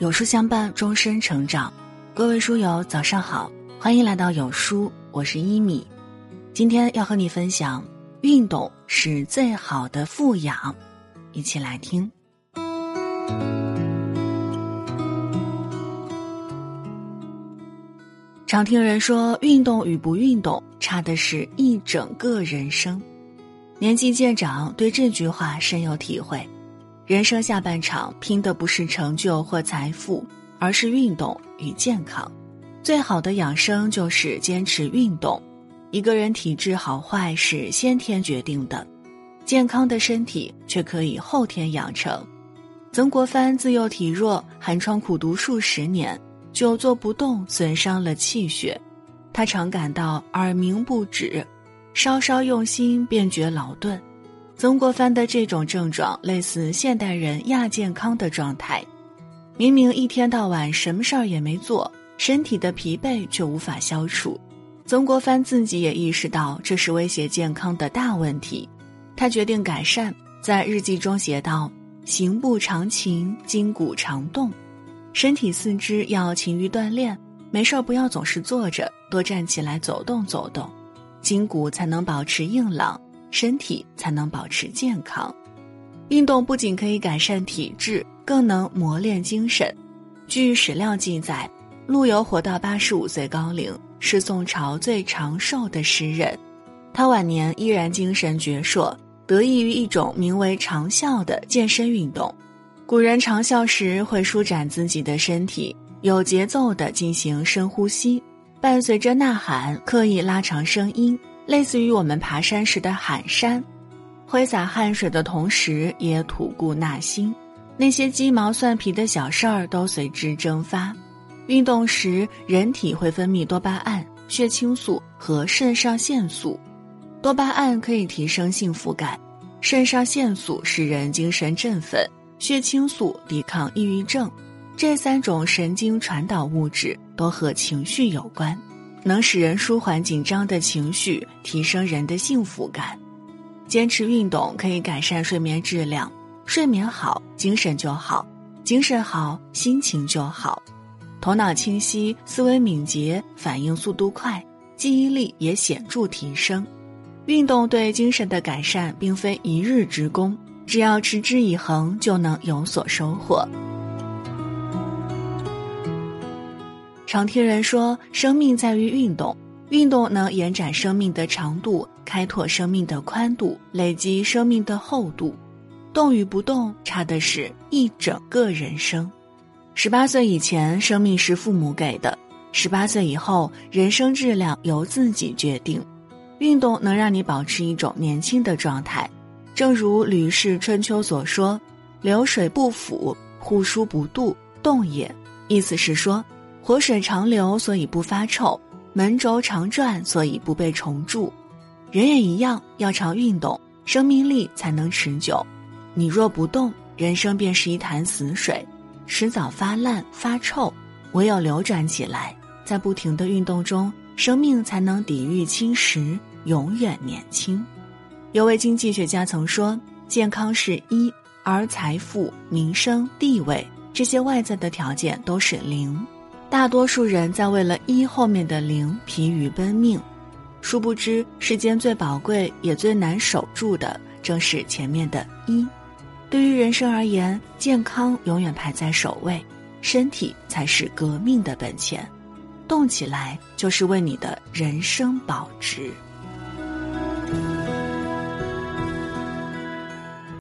有书相伴，终身成长。各位书友，早上好，欢迎来到有书，我是一米。今天要和你分享，运动是最好的富养，一起来听。常听人说，运动与不运动，差的是一整个人生。年纪渐长，对这句话深有体会。人生下半场拼的不是成就或财富，而是运动与健康。最好的养生就是坚持运动。一个人体质好坏是先天决定的，健康的身体却可以后天养成。曾国藩自幼体弱，寒窗苦读数十年，久坐不动损伤了气血，他常感到耳鸣不止，稍稍用心便觉劳顿。曾国藩的这种症状类似现代人亚健康的状态，明明一天到晚什么事儿也没做，身体的疲惫却无法消除。曾国藩自己也意识到这是威胁健康的大问题，他决定改善，在日记中写道：“行步常勤，筋骨常动，身体四肢要勤于锻炼，没事儿不要总是坐着，多站起来走动走动，筋骨才能保持硬朗。”身体才能保持健康，运动不仅可以改善体质，更能磨练精神。据史料记载，陆游活到八十五岁高龄，是宋朝最长寿的诗人。他晚年依然精神矍铄，得益于一种名为长啸的健身运动。古人长啸时会舒展自己的身体，有节奏地进行深呼吸，伴随着呐喊，刻意拉长声音。类似于我们爬山时的喊山，挥洒汗水的同时也吐故纳新，那些鸡毛蒜皮的小事儿都随之蒸发。运动时，人体会分泌多巴胺、血清素和肾上腺素。多巴胺可以提升幸福感，肾上腺素使人精神振奋，血清素抵抗抑郁症。这三种神经传导物质都和情绪有关。能使人舒缓紧张的情绪，提升人的幸福感。坚持运动可以改善睡眠质量，睡眠好，精神就好，精神好，心情就好，头脑清晰，思维敏捷，反应速度快，记忆力也显著提升。运动对精神的改善并非一日之功，只要持之以恒，就能有所收获。常听人说，生命在于运动，运动能延展生命的长度，开拓生命的宽度，累积生命的厚度。动与不动，差的是一整个人生。十八岁以前，生命是父母给的；十八岁以后，人生质量由自己决定。运动能让你保持一种年轻的状态，正如《吕氏春秋》所说：“流水不腐，户枢不蠹，动也。”意思是说。活水长流，所以不发臭；门轴常转，所以不被虫蛀。人也一样，要常运动，生命力才能持久。你若不动，人生便是一潭死水，迟早发烂发臭。唯有流转起来，在不停的运动中，生命才能抵御侵蚀，永远年轻。有位经济学家曾说：“健康是一，而财富、名声、地位这些外在的条件都是零。”大多数人在为了一后面的零疲于奔命，殊不知世间最宝贵也最难守住的正是前面的一。对于人生而言，健康永远排在首位，身体才是革命的本钱，动起来就是为你的人生保值。